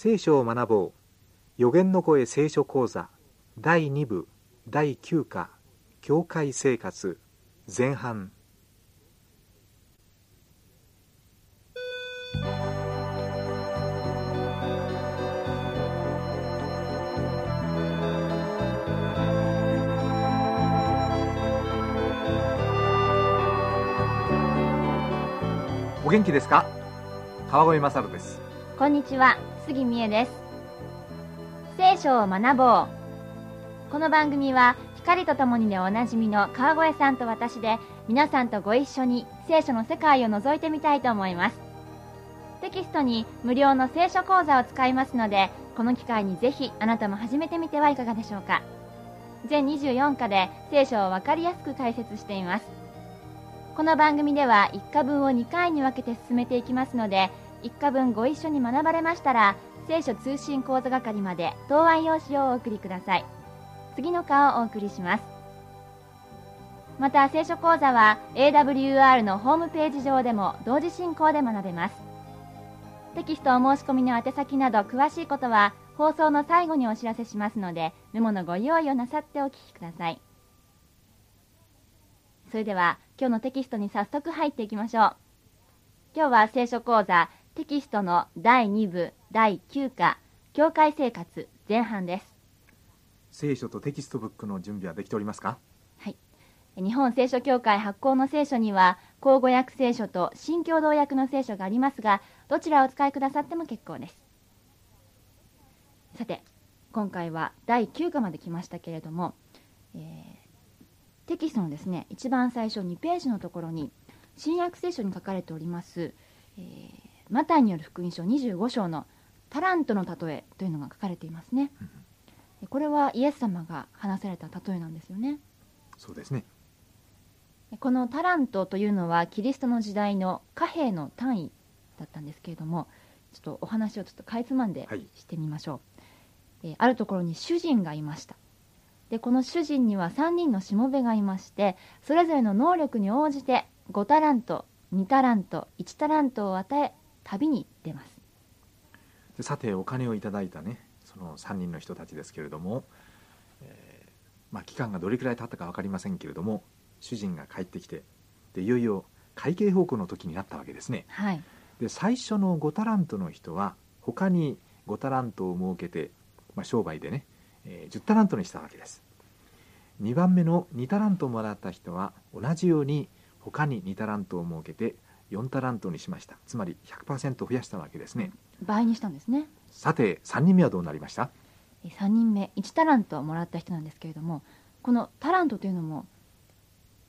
聖書を学ぼう。予言の声聖書講座。第2部。第9課。教会生活。前半。お元気ですか？川越勝です。こんにちは、杉美恵です。聖書を学ぼう。この番組は光とともにでおなじみの川越さんと私で皆さんとご一緒に聖書の世界を覗いてみたいと思います。テキストに無料の聖書講座を使いますので、この機会にぜひあなたも始めてみてはいかがでしょうか。全24課で聖書をわかりやすく解説しています。この番組では1課分を2回に分けて進めていきますので、1課分ご一緒に学ばれましたら、聖書通信講座係まで答案用紙をお送りください。次の課をお送りします。また、聖書講座は AWR のホームページ上でも同時進行で学べます。テキストお申し込みの宛先など詳しいことは放送の最後にお知らせしますので、メモのご用意をなさってお聞きください。それでは、今日のテキストに早速入っていきましょう。今日は聖書講座テキストの第2部第9課教会生活前半です。聖書とテキストブックの準備はできておりますか？はい。日本聖書協会発行の聖書には口語訳聖書と新共同訳の聖書がありますがどちらをお使いくださっても結構です。さて今回は第9課まで来ましたけれども、えー、テキストのですね一番最初2ページのところに新約聖書に書かれております、えー、マタイによる福音書25章のタラントの例えというのが書かれていますね、これはイエス様が話された例えなんですよね。そうですね。このタラントというのはキリストの時代の貨幣の単位だったんですけれどもちょっとお話をちょっとかいつまんでしてみましょう、はい、えー、あるところに主人がいました。でこの主人には3人のしもべがいましてそれぞれの能力に応じて5タラント2タラント1タラントを与え旅に出ます。さてお金をいただいたねその3人の人たちですけれども、えー、まあ、期間がどれくらい経ったか分かりませんけれども主人が帰ってきてでいよいよ会計報告の時になったわけですね、はい、で最初の5タラントの人は他に5タラントを設けて、まあ、商売でね、えー、10タラントにしたわけです。2番目の2タラントをもらった人は同じように他に2タラントを設けて4タラントにしました。つまり100%増やしたわけですね。倍にしたんですね。さて3人目はどうなりました？3人目1タラントをもらった人なんですけれどもこのタラントというのも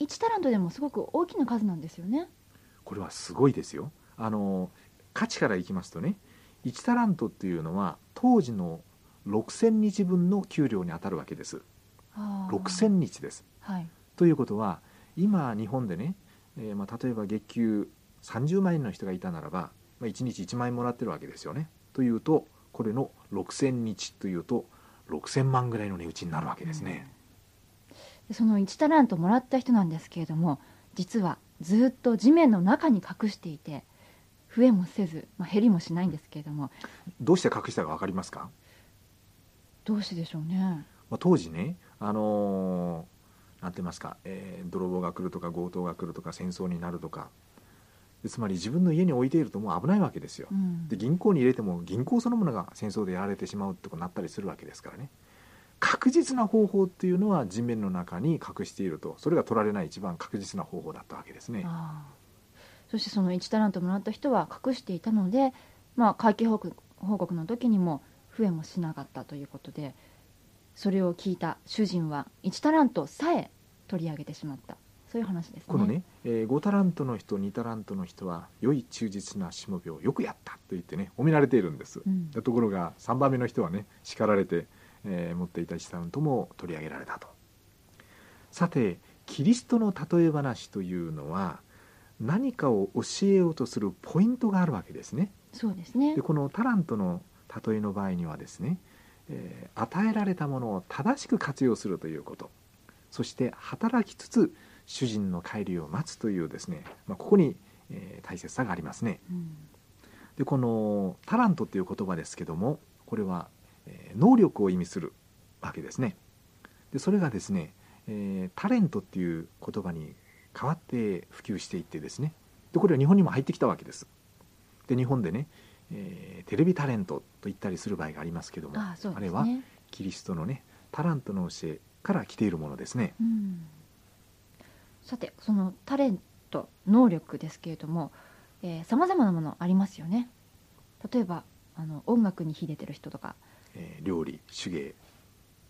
1タラントでもすごく大きな数なんですよね。これはすごいですよ。あの価値からいきますとね1タラントっていうのは当時の6000日分の給料に当たるわけです。6000日です、はい、ということは今日本でね、えー、まあ、例えば月給30万円の人がいたならば、まあ、1日1万円もらってるわけですよね。というとこれの6,000日というと6,000万ぐらいの値打ちになるわけですね。うん、その1タラントもらった人なんですけれども実はずっと地面の中に隠していて増えもせず、まあ、減りもしないんですけれどもどうして隠したか分かりますか？どうしてでしょうね、まあ、当時ね、あのー、なんて言いますか、えー、泥棒が来るとか強盗が来るとか戦争になるとかつまり自分の家に置いているともう危ないわけですよ、うん、で銀行に入れても銀行そのものが戦争でやられてしまうってことになったりするわけですからね。確実な方法っていうのは地面の中に隠しているとそれが取られない一番確実な方法だったわけですね。そしてその1タラントもらった人は隠していたので、まあ、会計報告報告の時にも増えもしなかったということでそれを聞いた主人は1タラントさえ取り上げてしまったそういう話ですね。このね、えー、5タラントの人2タラントの人は良い忠実なしもべをよくやったと言ってね褒められているんです、うん、ところが3番目の人はね叱られて、えー、持っていた1タラントも取り上げられたと。さてキリストの例え話というのは何かを教えようとするポイントがあるわけですね。そうですね。でこのタラントの例えの場合にはですね、えー、与えられたものを正しく活用するということ。そして働きつつ主人の帰りを待つというですね、まあ、ここに、えー、大切さがありますね、うん、でこのタラントっていう言葉ですけどもこれは、えー能力を意味するわけですね。でそれがですね、えータレントっていう言葉に変わって普及していってですね。でこれは日本にも入ってきたわけです。で日本でね、えーテレビタレントと言ったりする場合がありますけどもあそうでれはキリストのねタラントの教えから来ているものですね。うんさてそのタレント能力ですけれどもさまざまなものありますよね。例えばあの音楽に秀でてる人とか、えー料理手芸。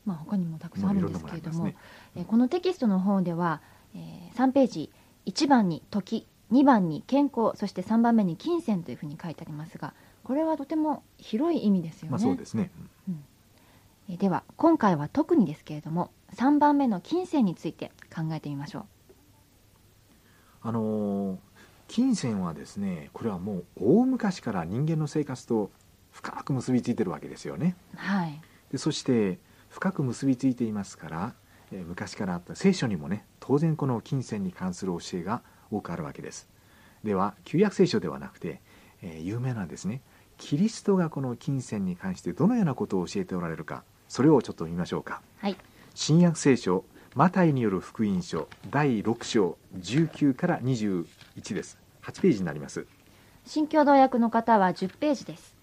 まあ、他にもたくさんあるんですけれども、いろんなものありえーこのテキストの方では、えー3ページ1番に時2番に健康そして3番目に金銭というふうに書いてありますがこれはとても広い意味ですよね、まあそうですね、えーでは今回は特にですけれども3番目の金銭について考えてみましょうあのー金銭はですねこれはもう大昔から人間の生活と深く結びついてるわけですよね。はい。でそして深く結びついていますから、えー昔からあった聖書にもね当然この金銭に関する教えが多くあるわけです。では旧約聖書ではなくて、えー有名なですね。キリストがこの金銭に関してどのようなことを教えておられるかそれをちょっと見ましょうか。はい。新約聖書マタイによる福音書第6章19から21です。8ページになります。新共同訳の方は10ページです。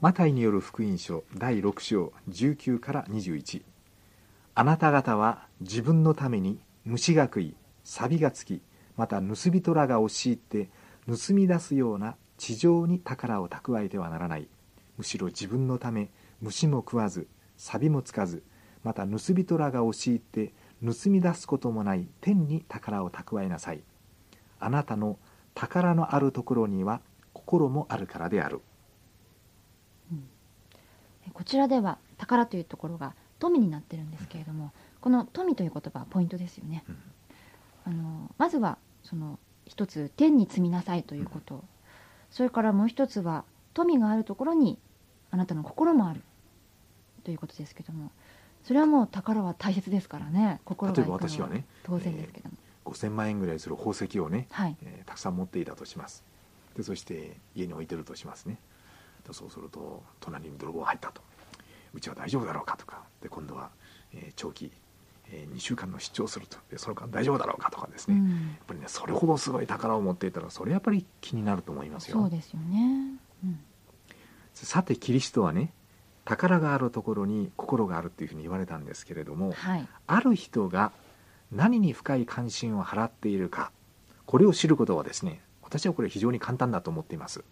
マタイによる福音書第6章19から21あなた方は自分のために虫が食い錆がつきまた盗人らが押し入って盗み出すような地上に宝を蓄えてはならない。むしろ自分のため虫も食わず錆もつかずまた盗人らが押し入って盗み出すこともない天に宝を蓄えなさい。あなたの宝のあるところには心もあるからである。えこちらでは宝というところが富になってるんですけれどもこの富という言葉はポイントですよね。うん。あのまずはその一つ天に積みなさいということ。それからもう一つは富があるところにあなたの心もあるということですけどもそれはもう宝は大切ですからね。心が例えば私はね当然ですけども、5000万円ぐらいする宝石をね、はい。えーたくさん持っていたとします。でそして家に置いてるとしますね。でそうすると隣に泥棒が入ったと。うちは大丈夫だろうかとか。で今度は、えー長期、え2週間の出張すると。でその間大丈夫だろうかとかですね、やっうん、ぱりねそれほどすごい宝を持っていたらそれやっぱり気になると思いますよ。そうですよね、うん、さてキリストはね宝があるところに心があるっていうふうに言われたんですけれどもはい。ある人が何に深い関心を払っているかこれを知ることはですね私はこれ非常に簡単だと思っています。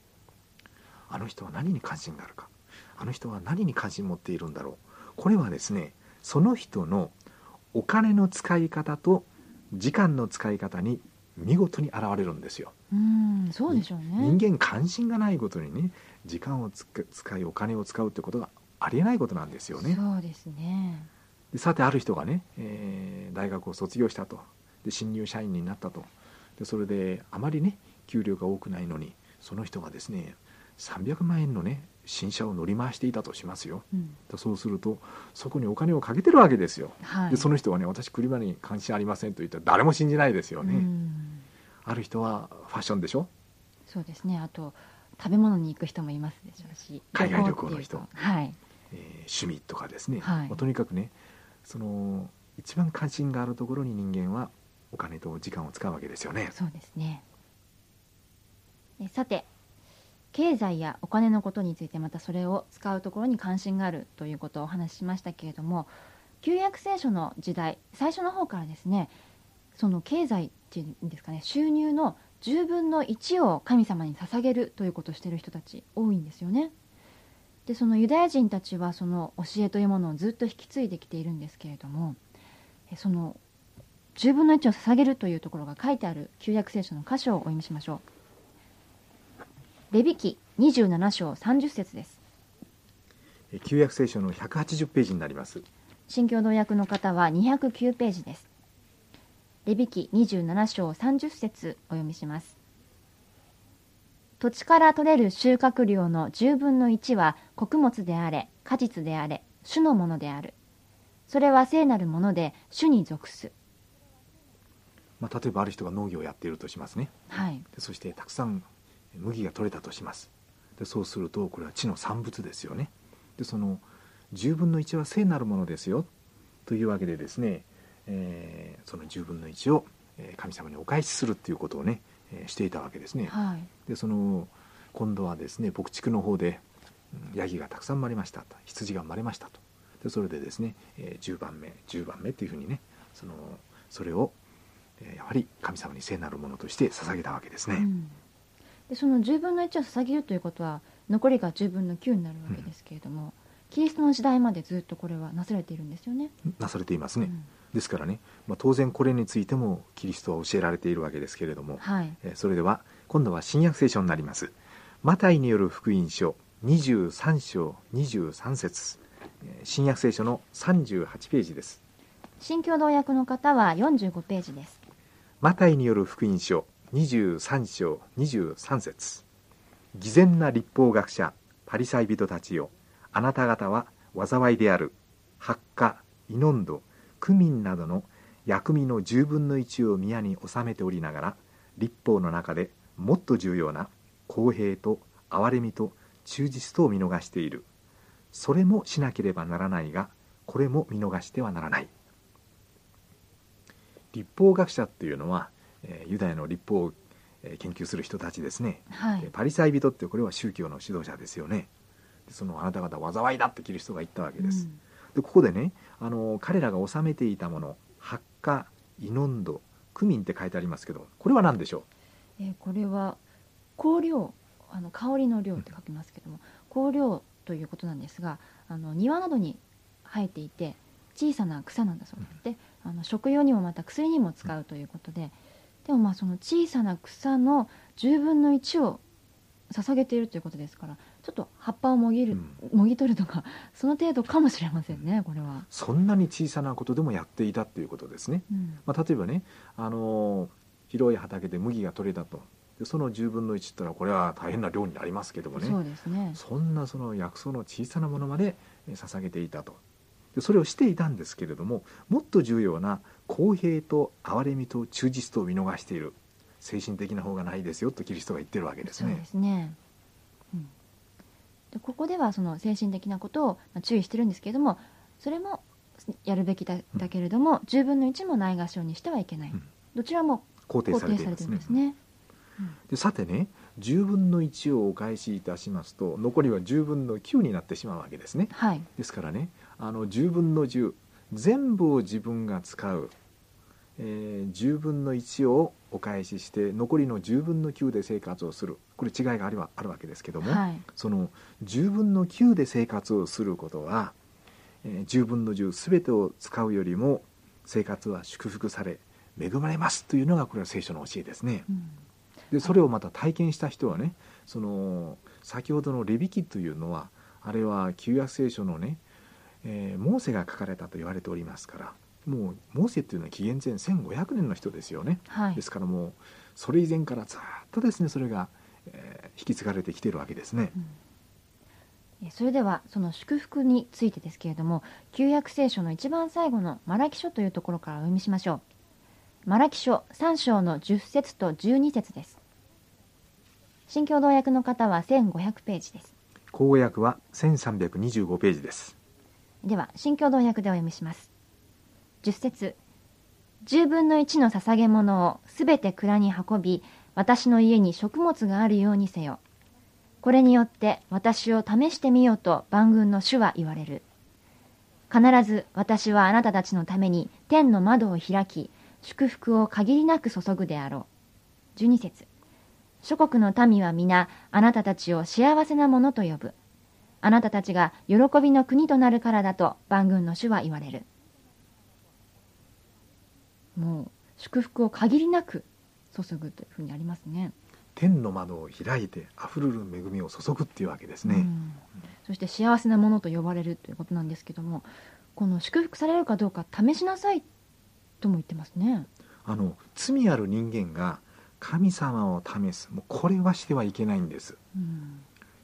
あの人は何に関心があるかあの人は何に関心を持っているんだろう。これはですねその人のお金の使い方と時間の使い方に見事に現れるんですよ。うんそうでしょうね。人間関心がないことにね時間を使いお金を使うってことがありえないことなんですよね。そうですね。でさてある人がね、えー大学を卒業したと。で新入社員になったと。でそれであまりね給料が多くないのにその人がですね300万円のね新車を乗り回していたとしますよ。うん。でそうするとそこにお金をかけてるわけですよ。はい。でその人はね私車に関心ありませんと言ったら誰も信じないですよね、うん。ある人はファッションでしょ？そうですね。あと食べ物に行く人もいますでしょうし。海外旅行の人。とはいえー趣味とかですね、はい。まあとにかくねその一番関心があるところに人間はお金と時間を使うわけですよね。そうですね。えさて経済やお金のことについてまたそれを使うところに関心があるということをお話ししましたけれども旧約聖書の時代最初の方からですねその経済っていうんですかね収入の10分の1を神様に捧げるということをしている人たち多いんですよね。でそのユダヤ人たちはその教えというものをずっと引き継いできているんですけれどもえその10分の1を捧げるというところが書いてある旧約聖書の箇所をお読みしましょう。レビ記27章30節です。えー旧約聖書の180ページになります新共同訳の方は209ページです。レビ記27章30節お読みします。土地から取れる収穫量の10分の1は穀物であれ、果実であれ、主のものである。それは聖なるもので主に属す。まあ、例えばある人が農業をやっているとしますねはい。でそしてたくさん麦が取れたとしますでそうするとこれは地の産物ですよねでその10分の1は聖なるものですよというわけでですね、えーその10分の1をえー神様にお返しするっていうことをね、えーしていたわけですね。はい。でその今度はですね牧畜の方でうんヤギがたくさん生まれましたと。羊が生まれましたと。でそれでですね、えー10番目10番目っていうふうにねそのそれを、えーやはり神様に聖なるものとして捧げたわけですね、うん。でその10分の1を捧げるということは残りが10分の9になるわけですけれども、キリストの時代までずっとこれはなされているんですよね。なされていますね、うんですからね、まあ、当然これについてもキリストは教えられているわけですけれども、はい、えーそれでは今度は新約聖書になります。マタイによる福音書23章23節。えー新約聖書の38ページです。新共同訳の方は45ページです。マタイによる福音書23章23節。偽善な立法学者パリサイ人たちよ。あなた方は災いである。発火イノンドクミンなどの薬味の10分の1を宮に収めておりながら立法の中でもっと重要な公平と憐れみと忠実とを見逃している。それもしなければならないがこれも見逃してはならない。立法学者っていうのは、えーユダヤの立法をえー研究する人たちですね、はい。えー、パリサイ人ってこれは宗教の指導者ですよね。でそのあなた方災いだってキリストが言ったわけです、うんでここでねあの彼らが治めていたもの発火イノンドクミンって書いてありますけどこれは何でしょえーこれは香料あの香りの量って書きますけども、香料ということなんですがあの庭などに生えていて小さな草なんだそうです、であの食用にもまた薬にも使うということででもまあその小さな草の10分の1を捧げているということですからちょっと葉っぱをもぎる、もぎ取るとか その程度かもしれませんねこれは、そんなに小さなことでもやっていたっていうことですね、うん。まあ、例えばねあの広い畑で麦が取れたと。でその10分の1ったらこれは大変な量になりますけどもね。そうですね。そんなその薬草の小さなものまでえー捧げていたと。でそれをしていたんですけれどももっと重要な公平と憐れみと忠実とを見逃している。精神的な方がないですよとキリストが言ってるわけですそうねですね、ここではその精神的なことをまあ注意してるんですけれどもそれもやるべきだだけれども、10分の1もないがしろにしてはいけない、うん。どちらも肯定肯されてるん。ですね。でさてね10分の1をお返しいたしますと残りは10分の9になってしまうわけですね。はい、ですからねあの10分の10全部を自分が使う、えー10分の1をお返しして残りの10分の9で生活をする。これ違いがあるわあるわけですけども、はい、その10分の9で生活をすることは、えー10分の10全てを使うよりも生活は祝福され恵まれますというのがこれは聖書の教えですね。うん。でそれをまた体験した人はねその先ほどのレビ記というのはあれは旧約聖書のね、えーモーセが書かれたと言われておりますからもうモーセっていうのは紀元前1500年の人ですよね。はい。ですからもうそれ以前からずっとですねそれが、えー引き継がれてきているわけですね。えそれではその祝福についてですけれども旧約聖書の一番最後のマラキ書というところからお読みしましょう。マラキ書3章の10節と12節です。新共同訳の方は1500ページです。口語訳は1325ページです。では新共同訳でお読みします10節。10分の1の捧げ物をすべて蔵に運び私の家に食物があるようにせよ。これによって私を試してみようと万軍の主は言われる。必ず私はあなたたちのために天の窓を開き祝福を限りなく注ぐであろう。12節。諸国の民は皆あなたたちを幸せなものと呼ぶ。あなたたちが喜びの国となるからだと万軍の主は言われる。もう祝福を限りなく注ぐというふうにありますね。天の窓を開いて溢れる恵みを注ぐっていうわけですね。うん。そして幸せなものと呼ばれるということなんですけどもこの祝福されるかどうか試しなさいとも言ってますね。あの罪ある人間が神様を試す。もうこれはしてはいけないんです。うん。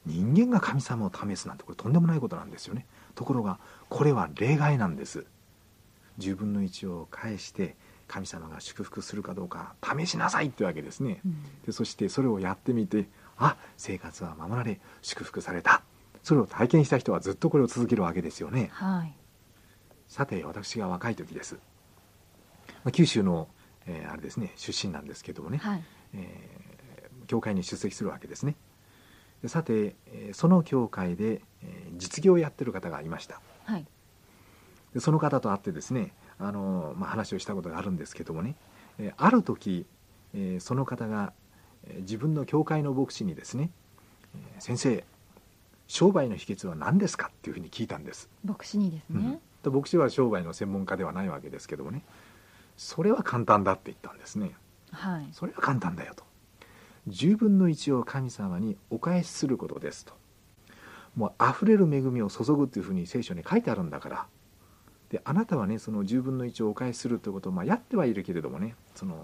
人間が神様を試すなんてこれとんでもないことなんですよね。ところがこれは例外なんです。10分の1を返して神様が祝福するかどうか試しなさいってわけですね。うん。でそしてそれをやってみてあ生活は守られ祝福された。それを体験した人はずっとこれを続けるわけですよね。はい。さて私が若い時です、まあ九州の、えーあれですね出身なんですけどもね、はい。えー教会に出席するわけですね。でさて、えーその教会で、えー実業をやってる方がいました。はい。でその方と会ってですねあの、まあ、話をしたことがあるんですけどもね、えーある時、えーその方が、えー自分の教会の牧師にですね「えー先生商売の秘訣は何ですか?」っていうふうに聞いたんです、牧師にですうん。牧師は商売の専門家ではないわけですけどもね。それは簡単だって言ったんですね。はい。それは簡単だよと。10分の1を神様にお返しすることですと。もう溢れる恵みを注ぐっていうふうに聖書に書いてあるんだからであなたはねその10分の1をお返しするということを、まあ、やってはいるけれどもねその、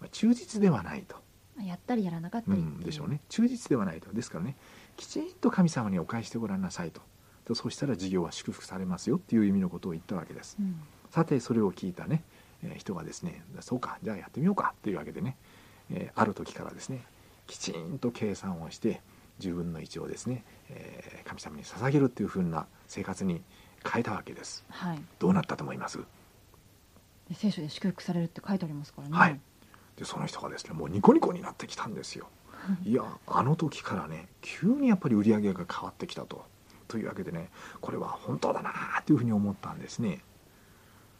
まあ忠実ではないと、やったりやらなかったり、う。ん、でしょうね。忠実ではないと。ですからねきちんと神様にお返してごらんなさいと。でそうしたら事業は祝福されますよっていう意味のことを言ったわけです。うん。さてそれを聞いたね、えー人がですねそうかじゃあやってみようかっていうわけでね、えーある時からですねきちんと計算をして10分の1をですね、えー神様に捧げるっていう風な生活に変えたわけです。はい。どうなったと思います？で聖書で祝福されるって書いてありますからね。はい。でその人がですねもうニコニコになってきたんですよ。いやあの時からね急にやっぱり売り上げが変わってきたと。というわけでねこれは本当だなというふうに思ったんですね。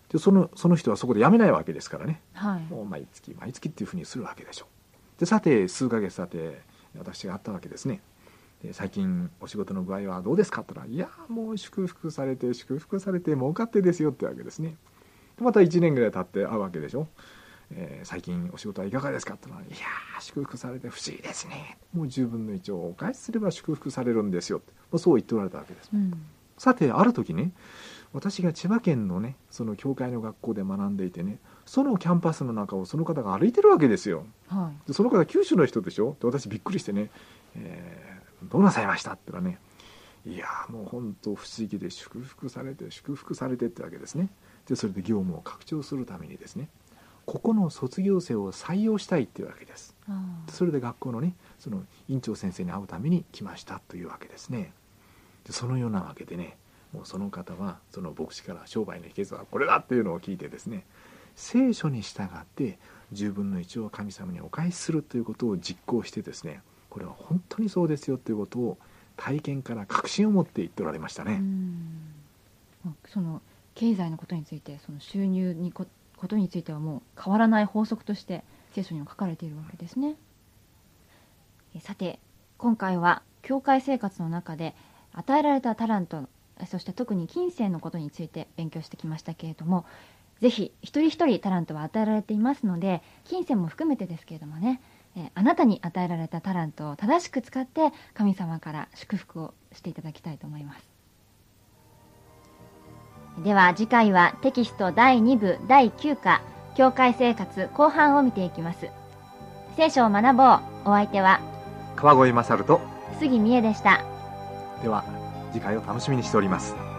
でそのその人はそこで辞めないわけですからね。はい。もう毎月毎月っていうふうにするわけでしょ。うでさて数ヶ月経って私が会ったわけですねで最近お仕事の具合はどうですか？って言ったら「いやもう祝福されて祝福されて儲かってですよ」ってわけですね。でまた1年ぐらい経って会うわけでしょ、えー最近お仕事はいかがですか？って言ったら「いやー祝福されて不思議ですねもう10分の1をお返しすれば祝福されるんですよ」ってもうそう言っておられたわけです。うん。さてある時ね私が千葉県のねその教会の学校で学んでいてねそのキャンパスの中をその方が歩いてるわけですよ。はい。でその方九州の人でしょ？で私びっくりしてね、えーどうなさいました?」って言ったらね「いやーもう本当不思議で祝福されて祝福されて」ってわけですね。でそれで業務を拡張するためにですね。ここの卒業生を採用したいっていうわけです。それで学校のねその院長先生に会うために来ましたというわけですね。でそのようなわけでねもうその方はその牧師から商売の秘訣はこれだっていうのを聞いてですね聖書に従って10分の1を神様にお返しするということを実行してですねこれは本当にそうですよということを体験から確信を持って言っておられましたね、その経済のことについてその収入にこことについてはもう変わらない法則として聖書にも書かれているわけですね。さて今回は教会生活の中で与えられたタラントそして特に金銭のことについて勉強してきましたけれどもぜひ一人一人タラントは与えられていますので金銭も含めてですけれどもねえーあなたに与えられたタラントを正しく使って神様から祝福をしていただきたいと思います。では次回はテキスト第2部第9課教会生活後半を見ていきます。聖書を学ぼう。お相手は川越勝と杉美恵でした。では次回を楽しみにしております